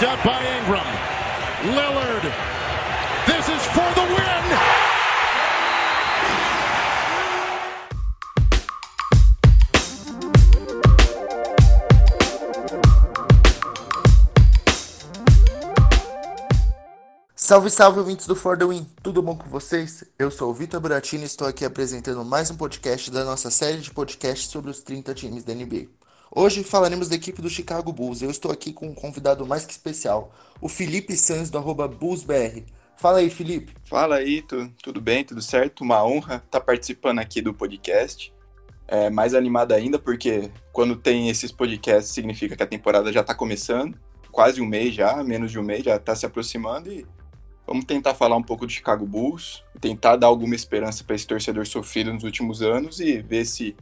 picked up by Ingram. Lillard. This is for the win. Salve, salve, ouvintes do For The Win! Tudo bom com vocês? Eu sou o Vitor Buratini e estou aqui apresentando mais um podcast da nossa série de podcasts sobre os 30 times da NBA. Hoje falaremos da equipe do Chicago Bulls. Eu estou aqui com um convidado mais que especial, o Felipe Sanz do arroba BullsBR. Fala aí, Felipe. Fala aí, tu, tudo bem, tudo certo? Uma honra estar participando aqui do podcast. É, mais animado ainda porque quando tem esses podcasts significa que a temporada já está começando. Quase um mês já, menos de um mês, já está se aproximando e Vamos tentar falar um pouco do Chicago Bulls, tentar dar alguma esperança para esse torcedor sofrido nos últimos anos e ver se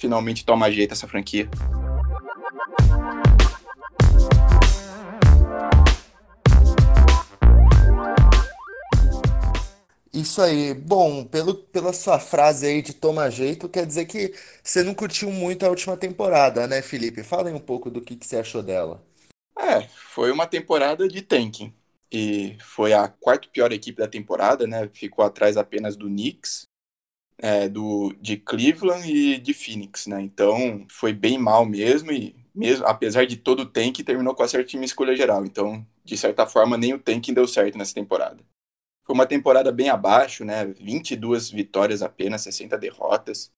finalmente toma jeito essa franquia. Isso aí. Bom, pelo, pela sua frase aí de toma jeito, quer dizer que você não curtiu muito a última temporada, né, Felipe? Fala aí um pouco do que, que você achou dela. É, foi uma temporada de tanking e foi a quarta pior equipe da temporada, né? Ficou atrás apenas do Knicks, é, do de Cleveland e de Phoenix, né? Então foi bem mal mesmo e mesmo apesar de todo o tank terminou com a certa escolha geral. Então de certa forma nem o tank deu certo nessa temporada. Foi uma temporada bem abaixo, né? 22 vitórias apenas, 60 derrotas.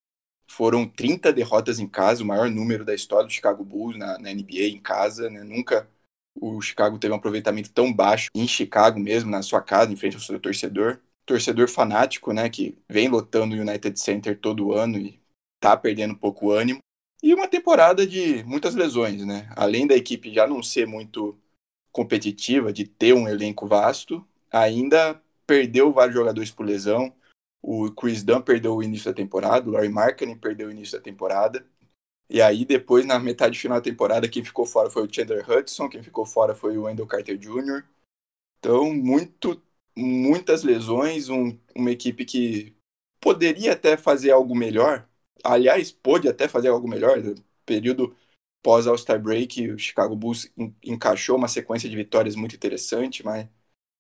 Foram 30 derrotas em casa, o maior número da história do Chicago Bulls na, na NBA em casa, né? Nunca o Chicago teve um aproveitamento tão baixo em Chicago mesmo, na sua casa, em frente ao seu torcedor. Torcedor fanático, né, que vem lotando o United Center todo ano e tá perdendo um pouco o ânimo. E uma temporada de muitas lesões, né? Além da equipe já não ser muito competitiva, de ter um elenco vasto, ainda perdeu vários jogadores por lesão. O Chris Dunn perdeu o início da temporada, o Larry Markkinen perdeu o início da temporada. E aí, depois, na metade final da temporada, quem ficou fora foi o Chandler Hudson, quem ficou fora foi o Wendell Carter Jr. Então, muito, muitas lesões, um, uma equipe que poderia até fazer algo melhor. Aliás, pôde até fazer algo melhor. No período pós All-Star Break, o Chicago Bulls encaixou uma sequência de vitórias muito interessante, mas,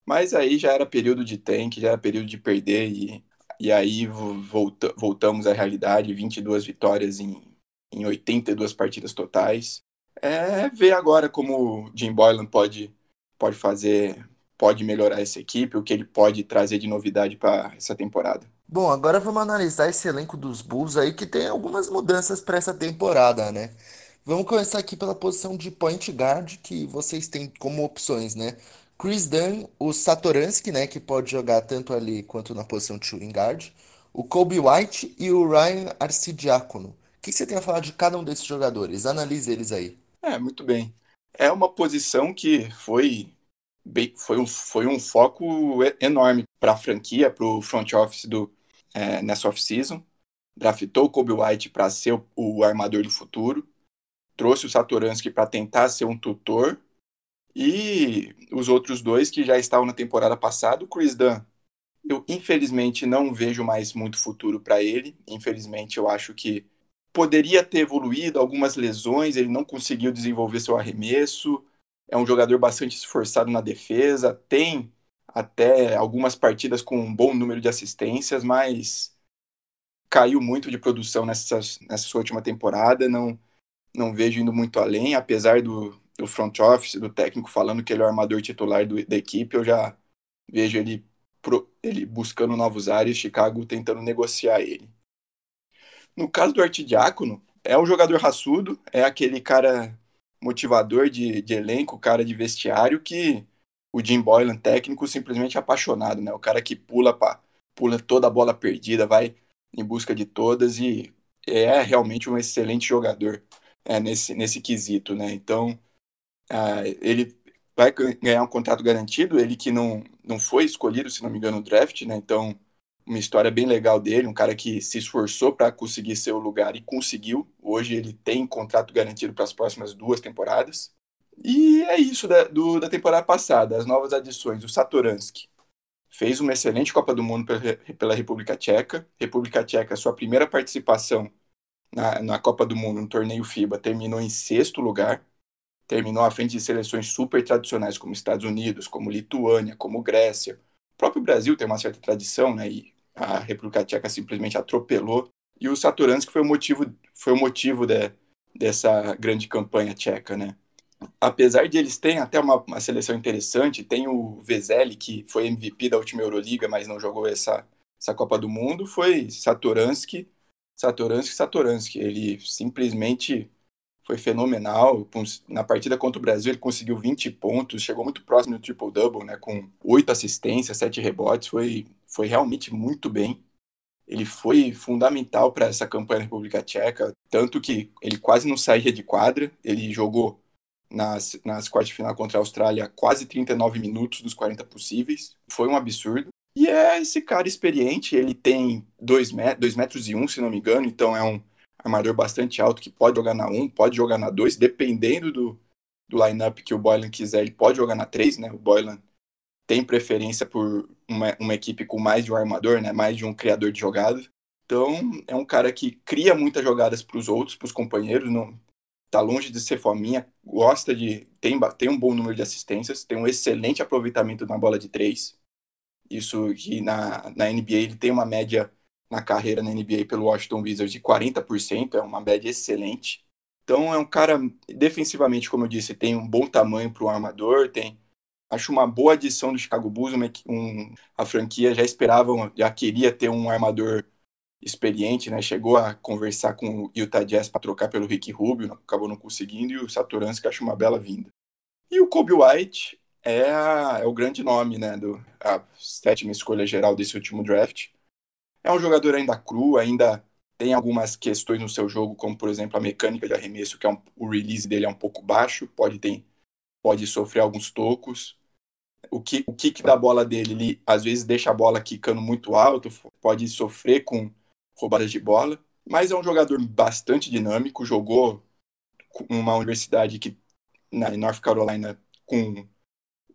mas aí já era período de tank, já era período de perder, e, e aí volta, voltamos à realidade, 22 vitórias em em 82 partidas totais. É ver agora como Jim Boylan pode, pode fazer, pode melhorar essa equipe, o que ele pode trazer de novidade para essa temporada. Bom, agora vamos analisar esse elenco dos Bulls aí que tem algumas mudanças para essa temporada, né? Vamos começar aqui pela posição de point guard que vocês têm como opções, né? Chris Dunn, o Satoransky, né, que pode jogar tanto ali quanto na posição de shooting guard, o Kobe White e o Ryan Arcidiacono que você tem a falar de cada um desses jogadores? Analise eles aí. É, muito bem. É uma posição que foi, bem, foi, um, foi um foco enorme para a franquia, para o front office do, é, nessa off-season. Draftou o Kobe White para ser o, o, armador do futuro. Trouxe o Satoransky para tentar ser um tutor. E os outros dois que já estavam na temporada passada, o Chris Dunn. Eu, infelizmente, não vejo mais muito futuro para ele. Infelizmente, eu acho que poderia ter evoluído, algumas lesões, ele não conseguiu desenvolver seu arremesso. É um jogador bastante esforçado na defesa, tem até algumas partidas com um bom número de assistências, mas caiu muito de produção nessa, nessa sua última temporada. Não, não vejo indo muito além, apesar do, do front office, do técnico falando que ele é o armador titular do, da equipe, eu já vejo ele, pro, ele buscando novos ares, Chicago tentando negociar ele. No caso do Artidiácono, é um jogador raçudo, é aquele cara motivador de, de elenco, cara de vestiário que o Jim Boylan, técnico, simplesmente apaixonado, né? O cara que pula pra, pula toda a bola perdida, vai em busca de todas e é realmente um excelente jogador é, nesse, nesse quesito, né? Então, uh, ele vai ganhar um contrato garantido, ele que não, não foi escolhido, se não me engano, no draft, né? Então, uma história bem legal dele, um cara que se esforçou para conseguir seu lugar e conseguiu. Hoje ele tem contrato garantido para as próximas duas temporadas. E é isso da, do, da temporada passada, as novas adições. O Satoransky fez uma excelente Copa do Mundo pela, pela República Tcheca. República Tcheca, sua primeira participação na, na Copa do Mundo, no torneio FIBA, terminou em sexto lugar. terminou à frente de seleções super tradicionais como Estados Unidos, como Lituânia, como Grécia. O próprio Brasil tem uma certa tradição, né? E a República Tcheca simplesmente atropelou. E o Satoransky foi o motivo, foi o motivo de, dessa grande campanha tcheca, né? Apesar de eles terem até uma, uma seleção interessante, tem o Vezeli, que foi MVP da última Euroliga, mas não jogou essa, essa Copa do Mundo, foi Satoransky, Satoransky, Satoransky. Ele simplesmente foi fenomenal. Na partida contra o Brasil, ele conseguiu 20 pontos, chegou muito próximo do triple-double, né, com 8 assistências, 7 rebotes, foi, foi realmente muito bem. Ele foi fundamental para essa campanha da República Tcheca, tanto que ele quase não saía de quadra, ele jogou nas, nas quartas de final contra a Austrália quase 39 minutos dos 40 possíveis, foi um absurdo. E é esse cara experiente, ele tem 2 metros e 1, um, se não me engano, então é um armador bastante alto que pode jogar na 1, pode jogar na 2, dependendo do, do lineup que o Boylan quiser, ele pode jogar na 3, né? O Boylan tem preferência por uma, uma equipe com mais de um armador, né? Mais de um criador de jogadas. Então, é um cara que cria muitas jogadas para os outros, para os companheiros, não tá longe de ser fominha, gosta de tem, tem um bom número de assistências, tem um excelente aproveitamento na bola de três. Isso que na, na NBA ele tem uma média na carreira na NBA pelo Washington Wizards de 40%, é uma média excelente. Então é um cara, defensivamente, como eu disse, tem um bom tamanho para o armador, tem acho uma boa adição do Chicago Bulls, uma, um, a franquia já esperava, já queria ter um armador experiente, né? Chegou a conversar com o Utah Jazz para trocar pelo Rick Rubio, acabou não conseguindo, e o Satoransky acho uma bela vinda. E o Kobe White é, a, é o grande nome, né? Do, a sétima escolha geral desse último draft. É um jogador ainda cru, ainda tem algumas questões no seu jogo, como por exemplo a mecânica de arremesso, que é um, o release dele é um pouco baixo, pode ter, pode sofrer alguns tocos. O, que, o kick da bola dele, ele às vezes deixa a bola quicando muito alto, pode sofrer com roubadas de bola, mas é um jogador bastante dinâmico, jogou uma universidade que na North Carolina com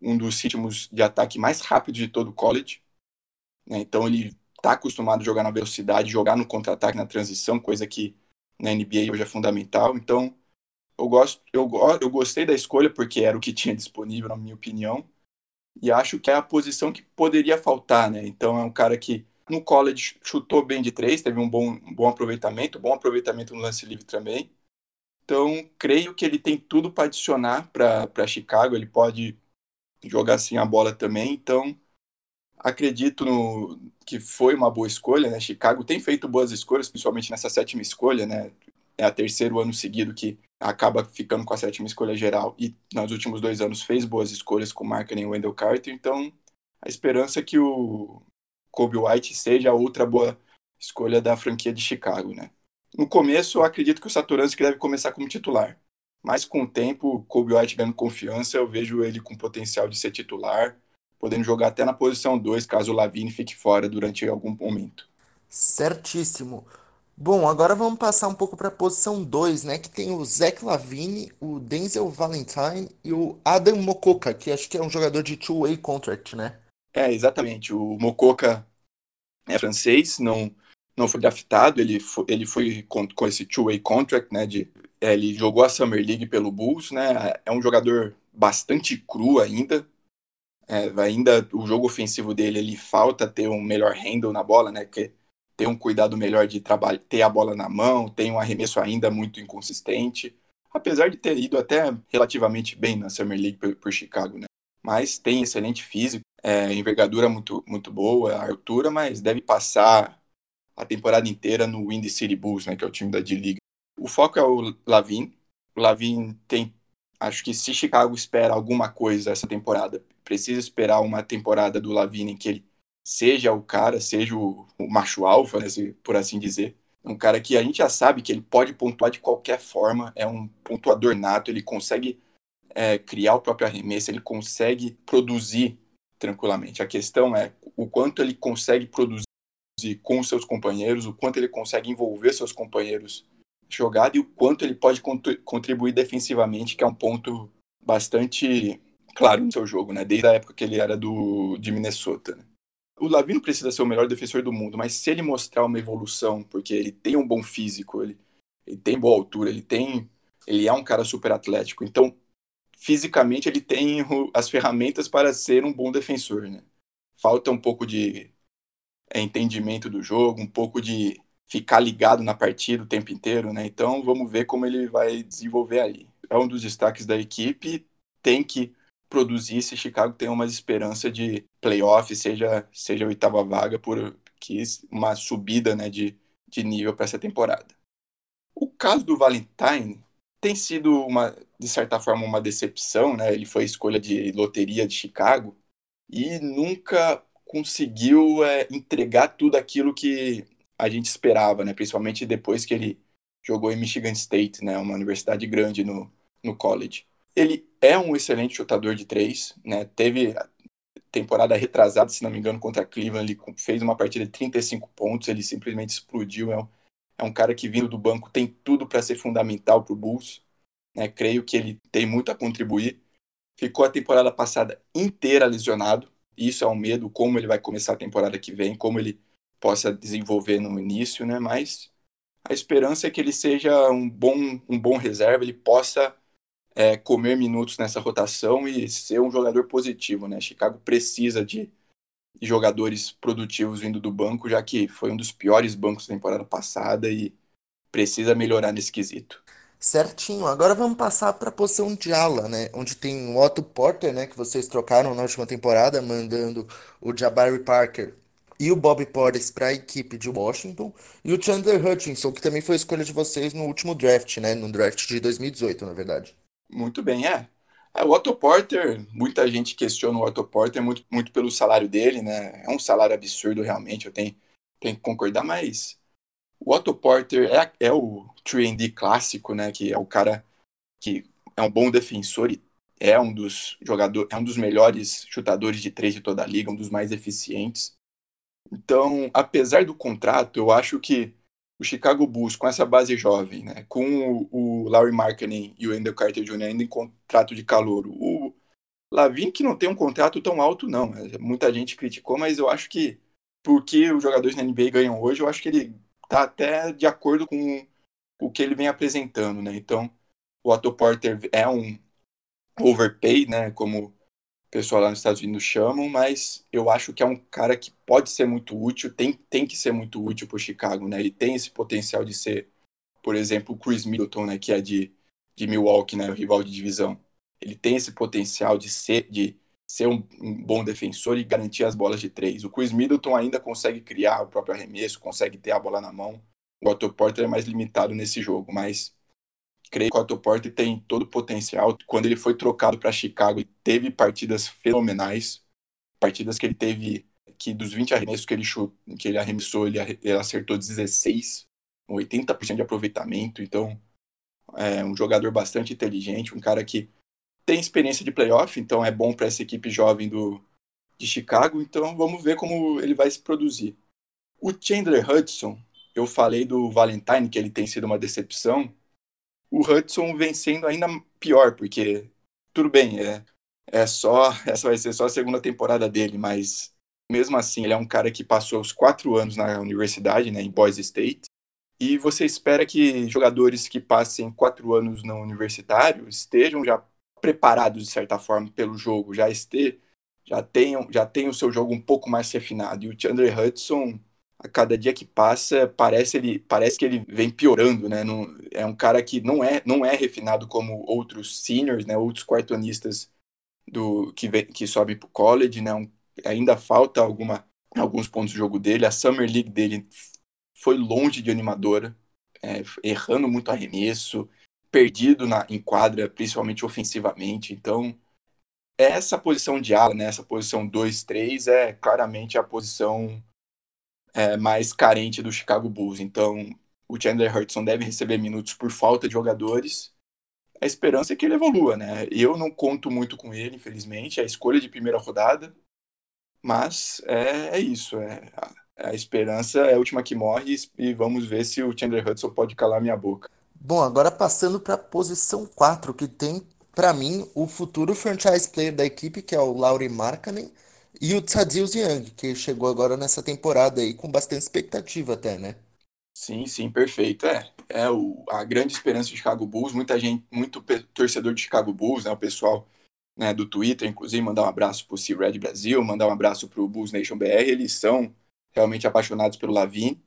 um dos ritmos de ataque mais rápidos de todo o college. Né? Então ele está acostumado a jogar na velocidade, jogar no contra-ataque, na transição, coisa que na NBA hoje é fundamental. Então, eu gosto, eu, eu gostei da escolha porque era o que tinha disponível, na minha opinião, e acho que é a posição que poderia faltar, né? Então, é um cara que no college chutou bem de três, teve um bom, um bom aproveitamento, bom aproveitamento no lance livre também. Então, creio que ele tem tudo para adicionar para Chicago, ele pode jogar assim a bola também. Então, acredito no, que foi uma boa escolha, né? Chicago tem feito boas escolhas, principalmente nessa sétima escolha, né? É a terceiro ano seguido que acaba ficando com a sétima escolha geral e nos últimos dois anos fez boas escolhas com Markkinen e Wendell Carter, então a esperança é que o Kobe White seja outra boa escolha da franquia de Chicago, né? No começo, eu acredito que o Satoransky deve começar como titular, mas com o tempo, Kobe White ganhando confiança, eu vejo ele com potencial de ser titular, podendo jogar até na posição 2, caso o Lavine fique fora durante algum momento. Certíssimo. Bom, agora vamos passar um pouco para a posição 2, né? Que tem o Zach Lavine, o Denzel Valentine e o Adam Mokoka, que acho que é um jogador de two-way contract, né? É, exatamente. O Mokoka é francês, não, não foi draftado, ele foi, ele foi com, com esse two-way contract, né? De, é, ele jogou a Summer League pelo Bulls, né? É um jogador bastante cru ainda, é, ainda o jogo ofensivo dele ele falta ter um melhor handle na bola, né? Que ter um cuidado melhor de trabalhar, ter a bola na mão, tem um arremesso ainda muito inconsistente, apesar de ter ido até relativamente bem na Summer League por, por Chicago, né? Mas tem excelente físico, é, envergadura muito muito boa, altura, mas deve passar a temporada inteira no Windy City Bulls, né? Que é o time da D-League. O foco é o Lavin. O Lavin tem acho que se Chicago espera alguma coisa essa temporada, precisa esperar uma temporada do Lavine que ele seja o cara, seja o, o macho alfa, né, por assim dizer. Um cara que a gente já sabe que ele pode pontuar de qualquer forma, é um pontuador nato, ele consegue é, criar o próprio arremesso, ele consegue produzir tranquilamente. A questão é o quanto ele consegue produzir com seus companheiros, o quanto ele consegue envolver seus companheiros jogada e o quanto ele pode contribuir defensivamente, que é um ponto bastante claro no seu jogo, né? Desde a época que ele era do de Minnesota. Né? O Lavino precisa ser o melhor defensor do mundo, mas se ele mostrar uma evolução, porque ele tem um bom físico, ele, ele tem boa altura, ele tem, ele é um cara super atlético, então fisicamente ele tem as ferramentas para ser um bom defensor, né? Falta um pouco de é, entendimento do jogo, um pouco de ficar ligado na partida o tempo inteiro, né? Então vamos ver como ele vai desenvolver aí. É um dos destaques da equipe, tem que produzir se Chicago tem uma esperança de playoff, seja seja a oitava vaga por que uma subida, né, de, de nível para essa temporada. O caso do Valentine tem sido uma de certa forma uma decepção, né? Ele foi escolha de loteria de Chicago e nunca conseguiu é, entregar tudo aquilo que a gente esperava, né? Principalmente depois que ele jogou em Michigan State, né? Uma universidade grande no, no college. Ele é um excelente chutador de três, né? Teve temporada retrasada, se não me engano, contra Cleveland, ele fez uma partida de 35 pontos, ele simplesmente explodiu. É um, é um cara que vindo do banco tem tudo para ser fundamental para o Bulls. Né? Creio que ele tem muito a contribuir. Ficou a temporada passada inteira lesionado. Isso é um medo, como ele vai começar a temporada que vem, como ele possa desenvolver no início, né? Mas a esperança é que ele seja um bom, um bom reserva, ele possa é, comer minutos nessa rotação e ser um jogador positivo, né? Chicago precisa de, jogadores produtivos vindo do banco, já que foi um dos piores bancos da temporada passada e precisa melhorar nesse quesito. Certinho. Agora vamos passar para a posição de ala, né? Onde tem o Otto Porter, né? Que vocês trocaram na última temporada, mandando o Jabari Parker e o Bob Portis para a equipe de Washington e o Chandler Hutchinson, que também foi escolha de vocês no último draft, né? No draft de 2018, na verdade. Muito bem, é. é o Otto Porter, muita gente questiona o Otto Porter muito, muito pelo salário dele, né? É um salário absurdo realmente, eu tenho, tenho que concordar, mas o Otto Porter é, é o 3D clássico, né? Que é o cara que é um bom defensor e é um dos jogadores, é um dos melhores chutadores de três de toda a liga, um dos mais eficientes. Então, apesar do contrato, eu acho que o Chicago Bulls, com essa base jovem, né, com o, Larry Markkinen e o Wendell Carter Jr. ainda em contrato de calor, o Lavin que não tem um contrato tão alto, não. Muita gente criticou, mas eu acho que porque os jogadores na NBA ganham hoje, eu acho que ele tá até de acordo com o que ele vem apresentando, né? Então, o Otto Porter é um overpay, né? Como pessoal lá nos Estados Unidos chamam, mas eu acho que é um cara que pode ser muito útil, tem, tem que ser muito útil para o Chicago, né? Ele tem esse potencial de ser, por exemplo, o Chris Middleton, né? Que é de, de Milwaukee, né? O rival de divisão. Ele tem esse potencial de ser, de ser um, um, bom defensor e garantir as bolas de três. O Chris Middleton ainda consegue criar o próprio arremesso, consegue ter a bola na mão. O Otto Porter é mais limitado nesse jogo, mas creio que o Otto Porter tem todo o potencial. Quando ele foi trocado para Chicago, ele teve partidas fenomenais, partidas que ele teve que dos 20 arremessos que ele, chut, que ele arremessou, ele acertou 16, 80% de aproveitamento. Então, é um jogador bastante inteligente, um cara que tem experiência de playoff, então é bom para essa equipe jovem do, de Chicago. Então, vamos ver como ele vai se produzir. O Chandler Hudson, eu falei do Valentine, que ele tem sido uma decepção. O Hudson vem sendo ainda pior, porque tudo bem, é, é só essa vai ser só a segunda temporada dele, mas mesmo assim ele é um cara que passou os quatro anos na universidade, né, em Boise State, e você espera que jogadores que passem quatro anos no universitário estejam já preparados de certa forma pelo jogo, já este, já tenham já tenham o seu jogo um pouco mais refinado. E o Chandler Hudson a cada dia que passa, parece ele parece que ele vem piorando, né? Não, é um cara que não é não é refinado como outros seniors, né? Outros quartonistas do que vem, que sobem para o college, né? Um, ainda falta alguma alguns pontos do jogo dele. A summer league dele foi longe de animadora, é, errando muito arremesso, perdido na em quadra, principalmente ofensivamente. Então essa posição de ala, né? Essa posição 2-3 é claramente a posição é, mais carente do Chicago Bulls. Então, o Chandler Hudson deve receber minutos por falta de jogadores. A esperança é que ele evolua, né? Eu não conto muito com ele, infelizmente. É a escolha de primeira rodada. Mas é, é isso. É, a, a, esperança é a última que morre e vamos ver se o Chandler Hudson pode calar minha boca. Bom, agora passando para a posição 4, que tem, para mim, o futuro franchise player da equipe, que é o Lauri Markkanen e o Tadeusz Young, que chegou agora nessa temporada aí com bastante expectativa até, né? Sim, sim, perfeito. É. é o, a grande esperança de Chicago Bulls. Muita gente, muito torcedor de Chicago Bulls, né? O pessoal né, do Twitter, inclusive, mandar um abraço para o C-Red Brasil, mandar um abraço para o Bulls Nation BR. Eles são realmente apaixonados pelo Lavin,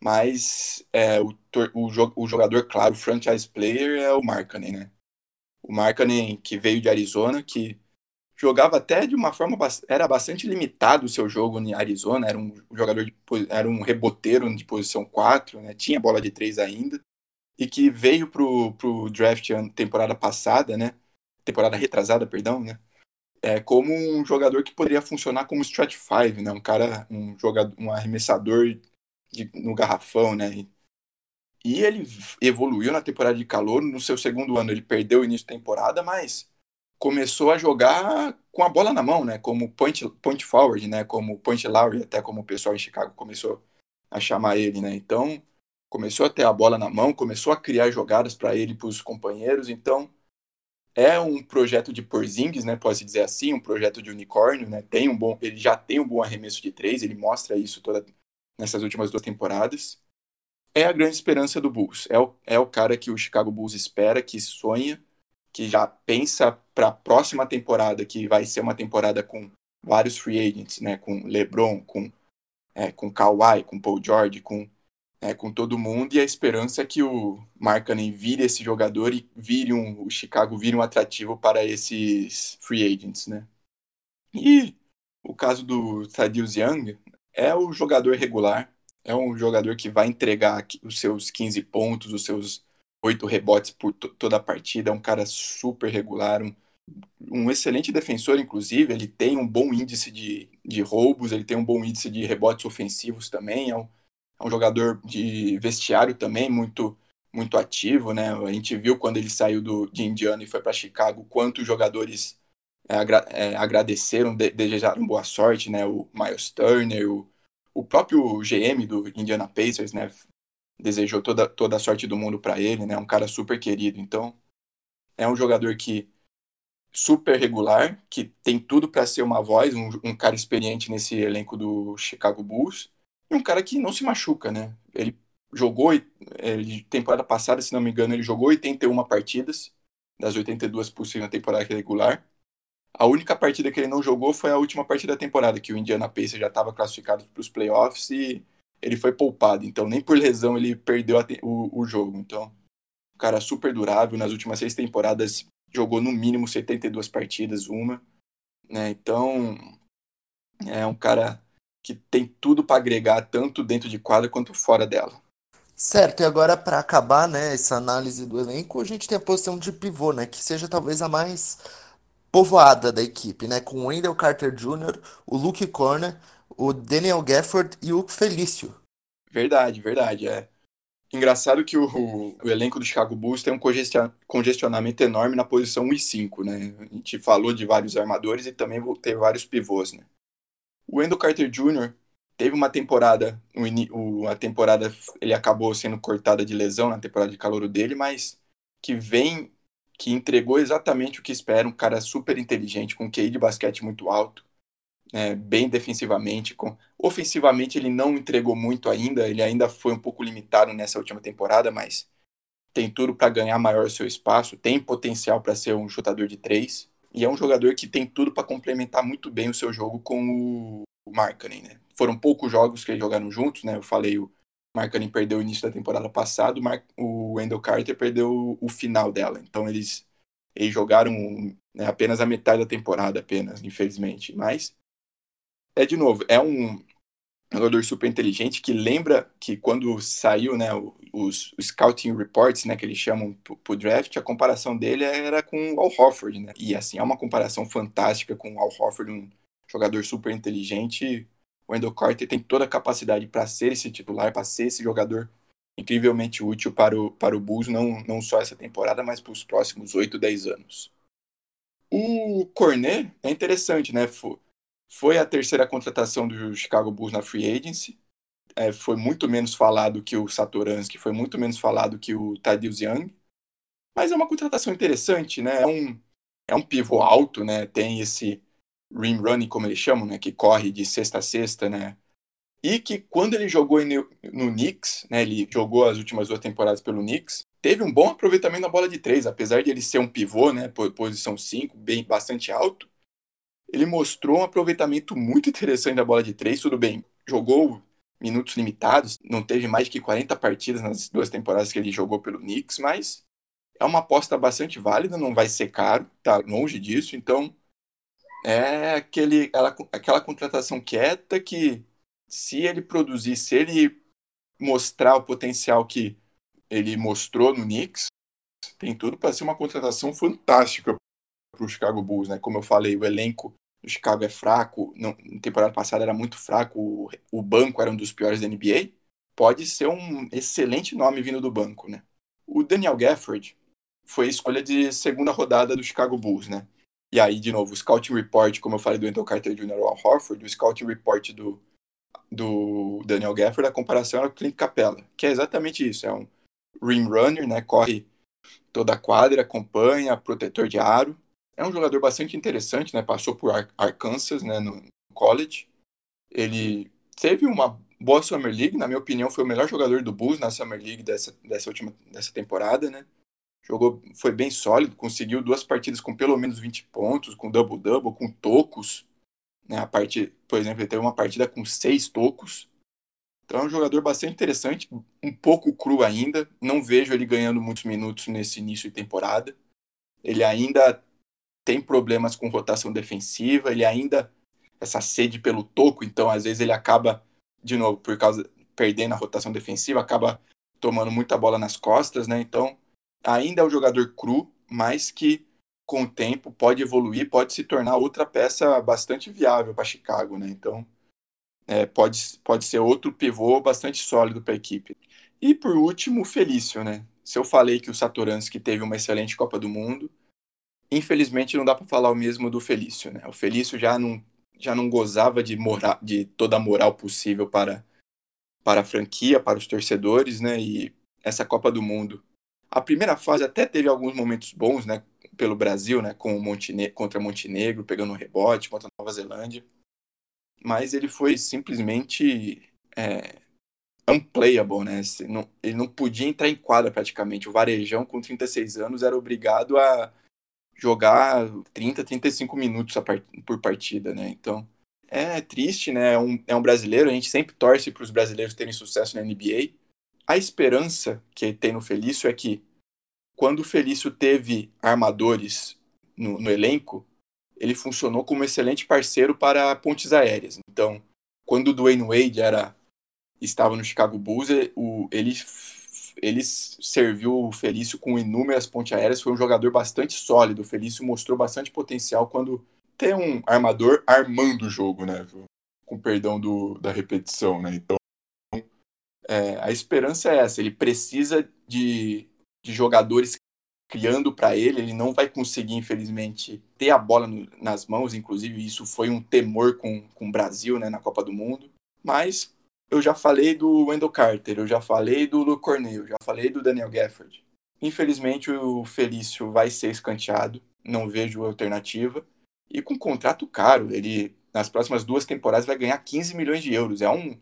mas é, o, o, o, jogador, claro, o franchise player é o Markkanen, né? O Markkanen que veio de Arizona, que jogava até de uma forma era bastante limitado o seu jogo em Arizona, era um jogador de, era um reboteiro de posição 4, né? Tinha bola de 3 ainda e que veio pro, pro draft temporada passada, né? Temporada retrasada, perdão, né? É, como um jogador que poderia funcionar como stretch 5, né? Um cara, um jogador, um arremessador de, no garrafão, né? E ele evoluiu na temporada de calor. No seu segundo ano, ele perdeu o início da temporada, mas começou a jogar com a bola na mão, né? Como point, point forward, né? Como point Lowry, até como o pessoal em Chicago começou a chamar ele, né? Então, começou a ter a bola na mão, começou a criar jogadas para ele e para os companheiros. Então, é um projeto de Porzingis, né? Pode se dizer assim, um projeto de unicórnio, né? Tem um bom, ele já tem um bom arremesso de três, ele mostra isso toda nessas últimas duas temporadas. É a grande esperança do Bulls. É o, é o cara que o Chicago Bulls espera, que sonha que já pensa para a próxima temporada, que vai ser uma temporada com vários free agents, né, com LeBron, com é, com Kawhi, com Paul George, com é, com todo mundo e a esperança é que o Markkanen vire esse jogador e vire um, o Chicago vire um atrativo para esses free agents, né? E o caso do Thaddeus Young é o jogador regular, é um jogador que vai entregar os seus 15 pontos, os seus oito rebotes por toda a partida, é um cara super regular, um, um, excelente defensor, inclusive, ele tem um bom índice de, de roubos, ele tem um bom índice de rebotes ofensivos também, é um, é um jogador de vestiário também muito muito ativo, né? A gente viu quando ele saiu do, de Indiana e foi para Chicago, quantos jogadores é, agra, é, agradeceram, de, desejaram boa sorte, né? O Miles Turner, o, o próprio GM do Indiana Pacers, né? Desejou toda, toda a sorte do mundo para ele, né? Um cara super querido. Então, é um jogador que super regular, que tem tudo para ser uma voz, um, um, cara experiente nesse elenco do Chicago Bulls, e um cara que não se machuca, né? Ele jogou, ele, temporada passada, se não me engano, ele jogou 81 partidas, das 82 possíveis na temporada regular. A única partida que ele não jogou foi a última partida da temporada, que o Indiana Pacers já estava classificado para os playoffs e ele foi poupado, então nem por lesão ele perdeu o, o jogo. Então, um cara super durável, nas últimas seis temporadas jogou no mínimo 72 partidas, uma. Né? Então, é um cara que tem tudo para agregar, tanto dentro de quadra quanto fora dela. Certo, e agora para acabar, né, essa análise do elenco, a gente tem a posição de pivô, né, que seja talvez a mais povoada da equipe, né, com o Wendell Carter Jr., o Luke Corner, o Daniel Gafford e o Felício. Verdade, verdade. É engraçado que o, o elenco do Chicago Bulls tem um congestionamento enorme na posição 1 e 5, né? A gente falou de vários armadores e também ter vários pivôs, né? O Wendell Carter Jr. teve uma temporada, o, a temporada ele acabou sendo cortada de lesão na temporada de calor dele, mas que vem, que entregou exatamente o que espera, um cara super inteligente, com QI de basquete muito alto, é, bem defensivamente. Com... Ofensivamente ele não entregou muito ainda, ele ainda foi um pouco limitado nessa última temporada, mas tem tudo para ganhar maior seu espaço, tem potencial para ser um chutador de três e é um jogador que tem tudo para complementar muito bem o seu jogo com o Markkanen, né? Foram poucos jogos que eles jogaram juntos, né? Eu falei o Markkanen perdeu o início da temporada passada, o Wendell Carter perdeu o final dela. Então eles eles jogaram né, apenas a metade da temporada apenas, infelizmente. Mas é de novo, é um jogador super inteligente que lembra que quando saiu, né, os, os scouting reports, né, que eles chamam pro, draft, a comparação dele era com o Al Horford, né? E assim, é uma comparação fantástica com o Al Horford, um jogador super inteligente. O Wendell Carter tem toda a capacidade para ser esse titular, para ser esse jogador incrivelmente útil para o, para o Bulls, não, não só essa temporada, mas para os próximos 8, 10 anos. O Cornet é interessante, né? Foi a terceira contratação do Chicago Bulls na free agency. É, foi muito menos falado que o Satoransky, foi muito menos falado que o Thaddeus Young. Mas é uma contratação interessante, né? É um, é um pivô alto, né? Tem esse rim running, como eles chamam, né? Que corre de sexta a sexta, né? e que quando ele jogou no, Knicks, né, ele jogou as últimas duas temporadas pelo Knicks, teve um bom aproveitamento na bola de três, apesar de ele ser um pivô, né, posição 5, bem bastante alto, ele mostrou um aproveitamento muito interessante da bola de três, tudo bem, jogou minutos limitados, não teve mais que 40 partidas nas duas temporadas que ele jogou pelo Knicks, mas é uma aposta bastante válida, não vai ser caro, tá longe disso, então é aquele, ela, aquela contratação quieta que se ele produzir, se ele mostrar o potencial que ele mostrou no Knicks, tem tudo para ser uma contratação fantástica para o Chicago Bulls, né? Como eu falei, o elenco do Chicago é fraco, na temporada passada era muito fraco, o, o banco era um dos piores da NBA. Pode ser um excelente nome vindo do banco, né? O Daniel Gafford foi escolha de segunda rodada do Chicago Bulls, né? E aí, de novo, o Scouting Report, como eu falei do Wendell Carter Jr. ao Horford, o Scouting Report do, do Daniel Gafford, a comparação era o Clint Capella, que é exatamente isso, é um rim runner, né? Corre toda a quadra, acompanha, protetor de aro. É um jogador bastante interessante, né? Passou por Arkansas, né, no college. Ele teve uma boa Summer League, na minha opinião, foi o melhor jogador do Bulls na Summer League dessa, dessa última dessa temporada, né? Jogou, foi bem sólido, conseguiu duas partidas com pelo menos 20 pontos, com double-double, com tocos. Né? A parte, por exemplo, ele teve uma partida com seis tocos. Então é um jogador bastante interessante, um pouco cru ainda. Não vejo ele ganhando muitos minutos nesse início de temporada. Ele ainda tem problemas com rotação defensiva, ele ainda essa sede pelo toco, então às vezes ele acaba de novo por causa perdendo a rotação defensiva, acaba tomando muita bola nas costas, né? Então ainda é um jogador cru, mas que com o tempo pode evoluir, pode se tornar outra peça bastante viável para Chicago, né? Então, é, pode, pode ser outro pivô bastante sólido para a equipe. E por último, o Felício, né? Se eu falei que o Satoransky teve uma excelente Copa do Mundo, infelizmente não dá para falar o mesmo do Felício, né? O Felício já não, já não gozava de, moral, de toda a moral possível para, para a franquia, para os torcedores, né? E essa Copa do Mundo a primeira fase até teve alguns momentos bons, né, pelo Brasil, né, com Montene contra Montenegro, pegando um rebote contra Nova Zelândia, mas ele foi simplesmente é, unplayable, né? Não, ele não podia entrar em quadra praticamente. O Varejão, com 36 anos, era obrigado a jogar 30, 35 minutos por partida, né? Então, é triste, né? É um, é um brasileiro, a gente sempre torce para os brasileiros terem sucesso na NBA, a esperança que tem no Felício é que quando o Felício teve armadores no, no elenco, ele funcionou como excelente parceiro para pontes aéreas. Então, quando o Dwayne Wade era estava no Chicago Bulls, ele, ele serviu o Felício com inúmeras pontes aéreas, foi um jogador bastante sólido. O Felício mostrou bastante potencial quando tem um armador armando o jogo, né? Com perdão do, da repetição, né? Então, é, a esperança é essa, ele precisa de, de jogadores criando para ele, ele não vai conseguir, infelizmente, ter a bola no, nas mãos, inclusive isso foi um temor com, com o Brasil né, na Copa do Mundo, mas eu já falei do Wendell Carter, eu já falei do Luke Cornell, já falei do Daniel Gafford. Infelizmente o Felício vai ser escanteado, não vejo alternativa, e com um contrato caro, ele nas próximas duas temporadas vai ganhar 15 milhões de euros, é um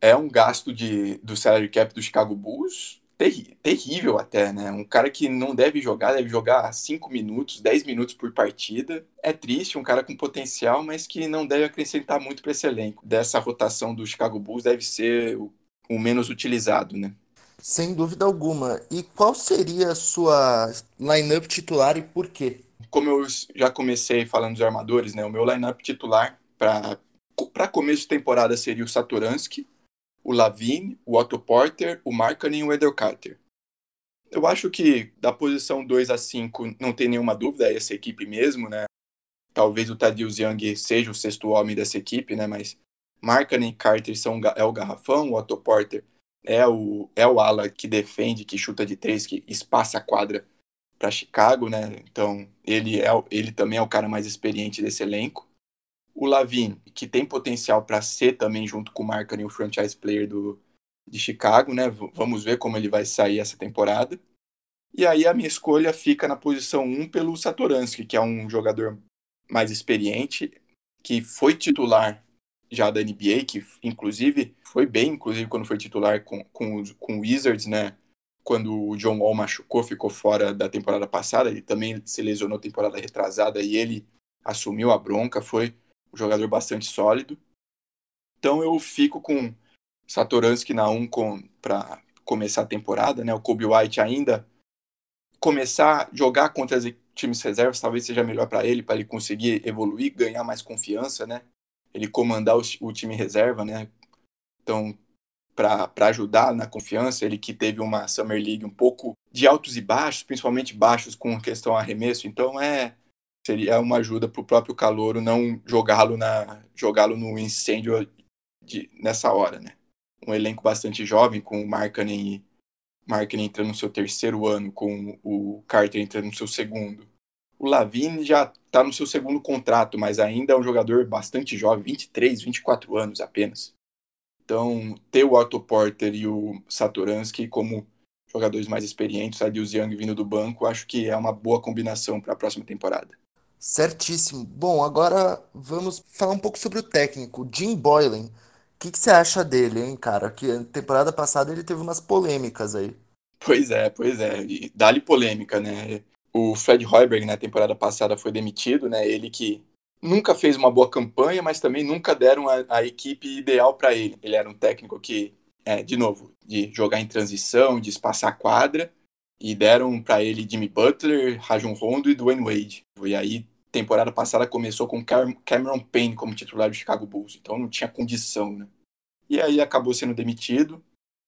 é um gasto de, do salary cap do Chicago Bulls terri terrível até, né? Um cara que não deve jogar, deve jogar 5 minutos, 10 minutos por partida. É triste, um cara com potencial, mas que não deve acrescentar muito para esse elenco. Dessa rotação do Chicago Bulls deve ser o, o menos utilizado, né? Sem dúvida alguma. E qual seria a sua lineup titular e por quê? Como eu já comecei falando dos armadores, né? O meu lineup titular para começo de temporada seria o Satoransky, o Lavine, o Otto Porter, o Markkanen e o Wendell Carter. Eu acho que da posição 2 a 5 não tem nenhuma dúvida, é essa equipe mesmo, né? Talvez o Thaddeus Young seja o sexto homem dessa equipe, né? Mas Markkanen e Carter são, é o garrafão, o Otto Porter é o, é o ala que defende, que chuta de três, que espaça a quadra para Chicago, né? Então ele, é, ele também é o cara mais experiente desse elenco o Lavin, que tem potencial para ser também, junto com o Markkinen, o franchise player do, de Chicago, né? Vamos ver como ele vai sair essa temporada. E aí a minha escolha fica na posição 1 pelo Satoransky, que é um jogador mais experiente, que foi titular já da NBA, que inclusive foi bem, inclusive quando foi titular com, com, com o Wizards, né? Quando o John Wall machucou, ficou fora da temporada passada, ele também se lesionou temporada retrasada e ele assumiu a bronca, foi jogador bastante sólido. Então eu fico com Satoransky na 1 para começar a temporada, né? O Kobe White ainda começar a jogar contra as times reservas talvez seja melhor para ele, para ele conseguir evoluir, ganhar mais confiança, né? Ele comandar o, o time reserva, né? Então, para ajudar na confiança, ele que teve uma Summer League um pouco de altos e baixos, principalmente baixos com questão arremesso, então é seria uma ajuda para o próprio calouro não jogá-lo na jogá-lo no incêndio de, nessa hora, né? Um elenco bastante jovem com o Markkanen Markkanen entrando no seu terceiro ano, com o Carter entrando no seu segundo. O Lavine já está no seu segundo contrato, mas ainda é um jogador bastante jovem, 23, 24 anos apenas. Então, ter o Otto Porter e o Satoransky como jogadores mais experientes, a Liu Young vindo do banco, acho que é uma boa combinação para a próxima temporada. Certíssimo. Bom, agora vamos falar um pouco sobre o técnico, Jim Boylan. O que, você acha dele, hein, cara? Que temporada passada ele teve umas polêmicas aí. Pois é, pois é. Dá-lhe polêmica, né? O Fred Hoiberg, na temporada passada, foi demitido, né? Ele que nunca fez uma boa campanha, mas também nunca deram a, a equipe ideal para ele. Ele era um técnico que, é, de novo, de jogar em transição, de espaçar a quadra, e deram para ele Jimmy Butler, Rajon Rondo e Dwayne Wade. E aí, temporada passada começou com Cameron Payne como titular do Chicago Bulls, então não tinha condição, né? E aí acabou sendo demitido.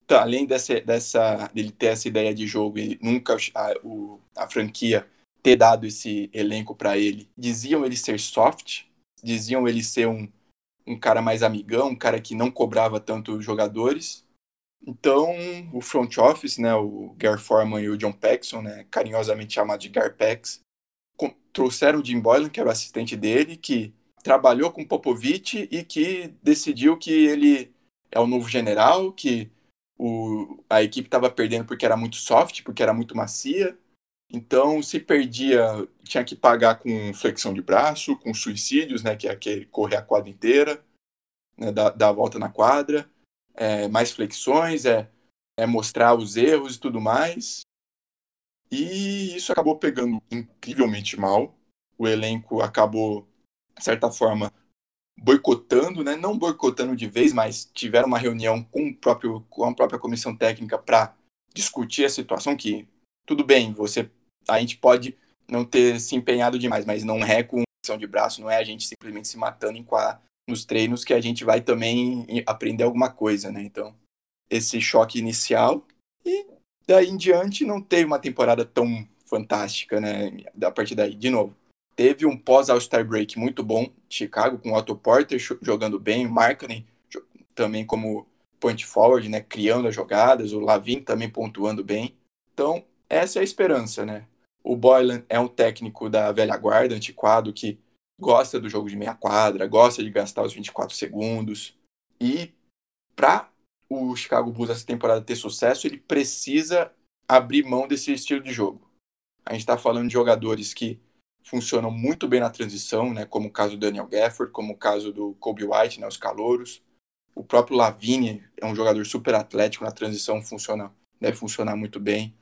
Então, além dessa, dessa, dele ter essa ideia de jogo e nunca a, o, a franquia ter dado esse elenco para ele, diziam ele ser soft, diziam ele ser um, um cara mais amigão, um cara que não cobrava tanto os jogadores. Então, o front office, né, o Gary Foreman e o John Paxson, né, carinhosamente chamado de Garpex, trouxeram o Jim Boylan, que era o assistente dele, que trabalhou com Popovich e que decidiu que ele é o novo general, que o, a equipe estava perdendo porque era muito soft, porque era muito macia. Então, se perdia, tinha que pagar com flexão de braço, com suicídios, né, que é aquele correr a quadra inteira, né, dar, dar a volta na quadra, é, mais flexões, é, é mostrar os erros e tudo mais. E isso acabou pegando incrivelmente mal. O elenco acabou, de certa forma, boicotando, né? não boicotando de vez, mas tiveram uma reunião com, o próprio, com a própria comissão técnica para discutir a situação que, tudo bem, você a gente pode não ter se empenhado demais, mas não é com de braço, não é a gente simplesmente se matando em qua, nos treinos que a gente vai também aprender alguma coisa, né? Então, esse choque inicial e daí em diante não teve uma temporada tão fantástica, né? A partir daí, de novo, teve um pós All-Star Break muito bom, Chicago, com o Otto Porter jogando bem, o Markkanen também como point forward, né? Criando as jogadas, o Lavin também pontuando bem. Então, essa é a esperança, né? O Boylan é um técnico da velha guarda, antiquado, que gosta do jogo de meia quadra, gosta de gastar os 24 segundos. E para o Chicago Bulls essa temporada ter sucesso, ele precisa abrir mão desse estilo de jogo. A gente está falando de jogadores que funcionam muito bem na transição, né, como o caso do Daniel Gafford, como o caso do Kobe White, né, os calouros. O próprio Lavine é um jogador super atlético, na transição funciona, deve funcionar muito bem.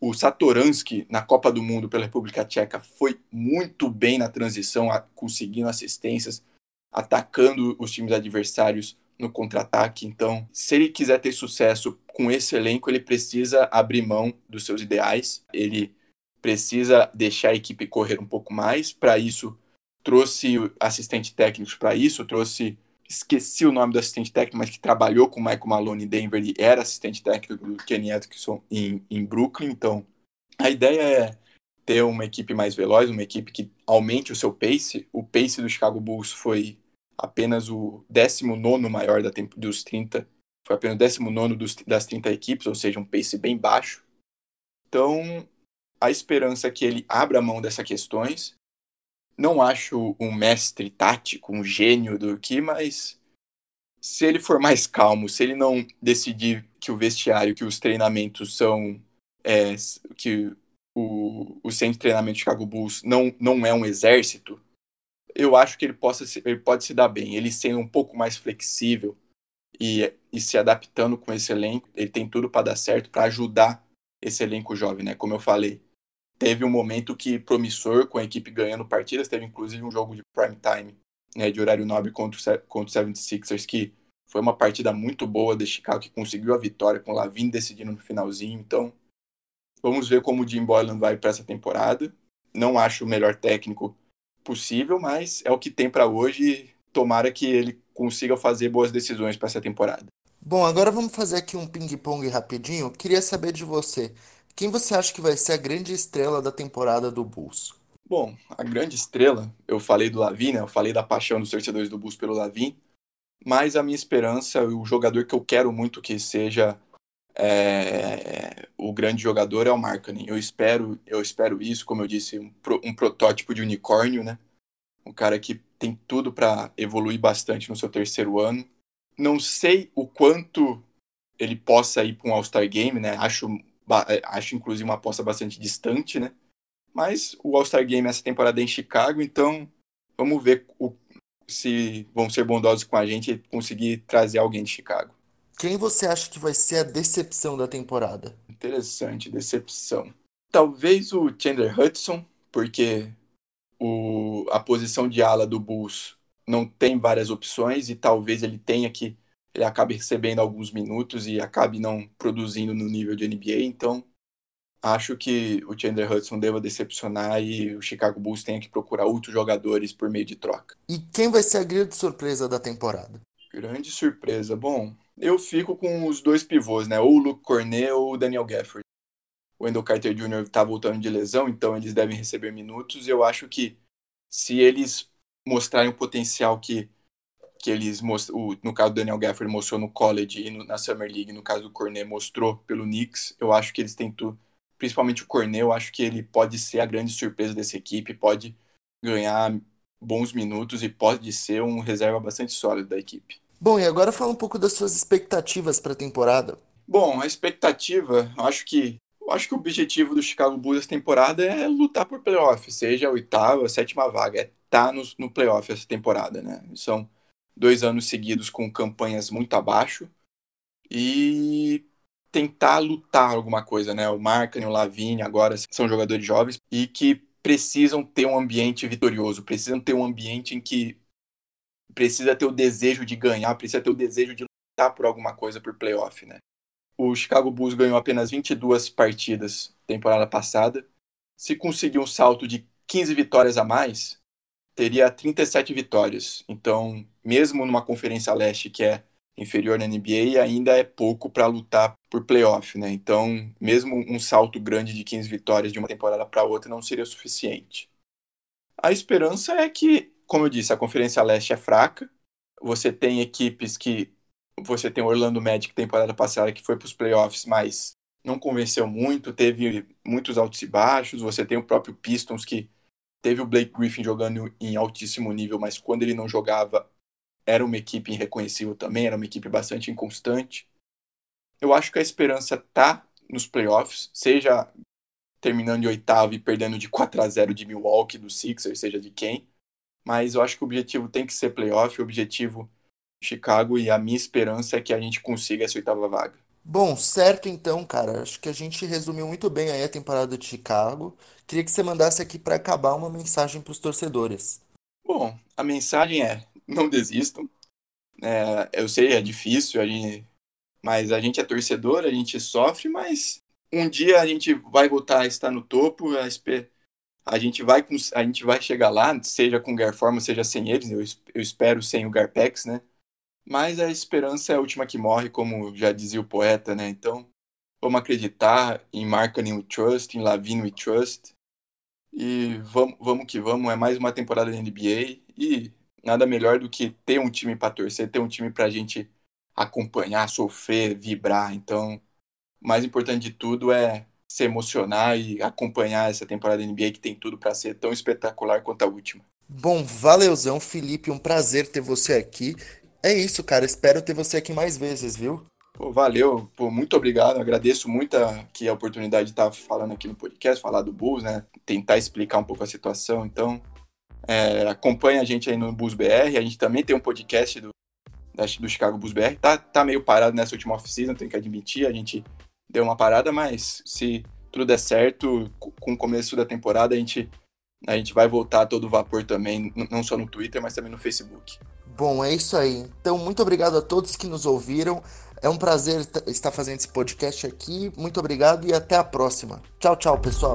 O Satoransky, na Copa do Mundo pela República Tcheca, foi muito bem na transição, conseguindo assistências, atacando os times adversários no contra-ataque. Então, se ele quiser ter sucesso com esse elenco, ele precisa abrir mão dos seus ideais. Ele precisa deixar a equipe correr um pouco mais. Para isso, trouxe assistente técnicos para isso, trouxe esqueci o nome do assistente técnico, mas que trabalhou com o Michael Malone em Denver e era assistente técnico do Kenny Atkinson em, em Brooklyn. Então, a ideia é ter uma equipe mais veloz, uma equipe que aumente o seu pace. O pace do Chicago Bulls foi apenas o 19 maior da tempo, dos 30, foi apenas o 19 dos, das 30 equipes, ou seja, um pace bem baixo. Então, a esperança é que ele abra mão dessas questões. Não acho um mestre tático, um gênio do que, mas se ele for mais calmo, se ele não decidir que o vestiário, que os treinamentos são. É, que o, o centro de treinamento de Chicago Bulls não, não é um exército, eu acho que ele, possa, ele pode se dar bem. Ele sendo um pouco mais flexível e, e se adaptando com esse elenco, ele tem tudo para dar certo, para ajudar esse elenco jovem, né? Como eu falei, teve um momento que promissor com a equipe ganhando partidas, teve inclusive um jogo de prime time, né, de horário nobre contra o, contra o 76ers, que foi uma partida muito boa de Chicago, que conseguiu a vitória com o Lavin decidindo no finalzinho. Então, vamos ver como o Jim Boylan vai para essa temporada. Não acho o melhor técnico possível, mas é o que tem para hoje. Tomara que ele consiga fazer boas decisões para essa temporada. Bom, agora vamos fazer aqui um ping-pong rapidinho. Queria saber de você. Quem você acha que vai ser a grande estrela da temporada do Bulls? Bom, a grande estrela, eu falei do Lavin, né? Eu falei da paixão dos torcedores do Bulls pelo Lavin, mas a minha esperança, o jogador que eu quero muito que seja é, o grande jogador é o Markkanen. Eu espero, eu espero isso, como eu disse, um, um protótipo de unicórnio, né? Um cara que tem tudo para evoluir bastante no seu terceiro ano. Não sei o quanto ele possa ir para um All-Star Game, né? Acho, acho inclusive uma aposta bastante distante, né? Mas o All-Star Game essa temporada é em Chicago, então vamos ver o, se vão ser bondosos com a gente e conseguir trazer alguém de Chicago. Quem você acha que vai ser a decepção da temporada? Interessante, decepção. Talvez o Chandler Hudson, porque o, a posição de ala do Bulls não tem várias opções e talvez ele tenha que ele acabe recebendo alguns minutos e acabe não produzindo no nível de NBA, então acho que o Chandler Hudson deva decepcionar e o Chicago Bulls tenha que procurar outros jogadores por meio de troca. E quem vai ser a grande surpresa da temporada? Grande surpresa. Bom, eu fico com os dois pivôs, né? Ou o Luke Cornet ou o Daniel Gafford o Wendell Carter Jr. está voltando de lesão, então eles devem receber minutos. Eu acho que se eles mostrarem o potencial que, que eles mostrou, no caso do Daniel Gafford mostrou no college e no, na Summer League, no caso do Cornet mostrou pelo Knicks, eu acho que eles têm tudo, principalmente o Cornet, eu acho que ele pode ser a grande surpresa dessa equipe, pode ganhar bons minutos e pode ser um reserva bastante sólido da equipe. Bom, e agora fala um pouco das suas expectativas para a temporada. Bom, a expectativa, acho que eu acho que o objetivo do Chicago Bulls essa temporada é lutar por playoff, seja a oitava, a sétima vaga, é estar tá no, no playoff essa temporada, né? São dois anos seguidos com campanhas muito abaixo e tentar lutar alguma coisa, né? O Markkanen, o Lavigne agora são jogadores jovens e que precisam ter um ambiente vitorioso, precisam ter um ambiente em que precisa ter o desejo de ganhar, precisa ter o desejo de lutar por alguma coisa por playoff, né? o Chicago Bulls ganhou apenas 22 partidas temporada passada. Se conseguir um salto de 15 vitórias a mais, teria 37 vitórias. Então, mesmo numa conferência leste que é inferior na NBA, ainda é pouco para lutar por playoff, né? Então, mesmo um salto grande de 15 vitórias de uma temporada para outra não seria suficiente. A esperança é que, como eu disse, a conferência leste é fraca. Você tem equipes que você tem o Orlando Magic temporada passada que foi para os playoffs, mas não convenceu muito, teve muitos altos e baixos. Você tem o próprio Pistons que teve o Blake Griffin jogando em altíssimo nível, mas quando ele não jogava era uma equipe irreconhecível também, era uma equipe bastante inconstante. Eu acho que a esperança tá nos playoffs, seja terminando em oitavo e perdendo de 4 a 0 de Milwaukee, do Sixers, seja de quem. Mas eu acho que o objetivo tem que ser playoff, o objetivo Chicago e a minha esperança é que a gente consiga essa oitava vaga. Bom, certo então, cara. Acho que a gente resumiu muito bem aí a temporada de Chicago. Queria que você mandasse aqui para acabar uma mensagem para os torcedores. Bom, a mensagem é: não desistam. É, eu sei, é difícil, a gente, mas a gente é torcedor, a gente sofre, mas um dia a gente vai voltar a estar no topo. A, a gente vai, a gente vai chegar lá, seja com Garforma, seja sem eles. Eu, eu espero sem o Garpex, né? Mas a esperança é a última que morre, como já dizia o poeta, né? Então, vamos acreditar em Marketing We Trust, em Lavine We Trust. E vamos, vamos que vamos, é mais uma temporada da NBA e nada melhor do que ter um time para torcer, ter um time para a gente acompanhar, sofrer, vibrar. Então, o mais importante de tudo é se emocionar e acompanhar essa temporada da NBA que tem tudo para ser tão espetacular quanto a última. Bom, valeuzão, Felipe, um prazer ter você aqui. É isso, cara. Espero ter você aqui mais vezes, viu? Pô, valeu, pô, muito obrigado. Agradeço muito aqui a oportunidade de estar falando aqui no podcast, falar do Bulls, né? Tentar explicar um pouco a situação. Então, É, acompanha a gente aí no Bus BR. A gente também tem um podcast do, do Chicago Bus BR. Tá, tá meio parado nessa última off-season, tenho que admitir. A gente deu uma parada, mas se tudo der certo, com o começo da temporada, a gente, a gente vai voltar todo vapor também, não só no Twitter, mas também no Facebook. Bom, é isso aí. Então, muito obrigado a todos que nos ouviram. É um prazer estar fazendo esse podcast aqui. Muito obrigado e até a próxima. Tchau, tchau, pessoal.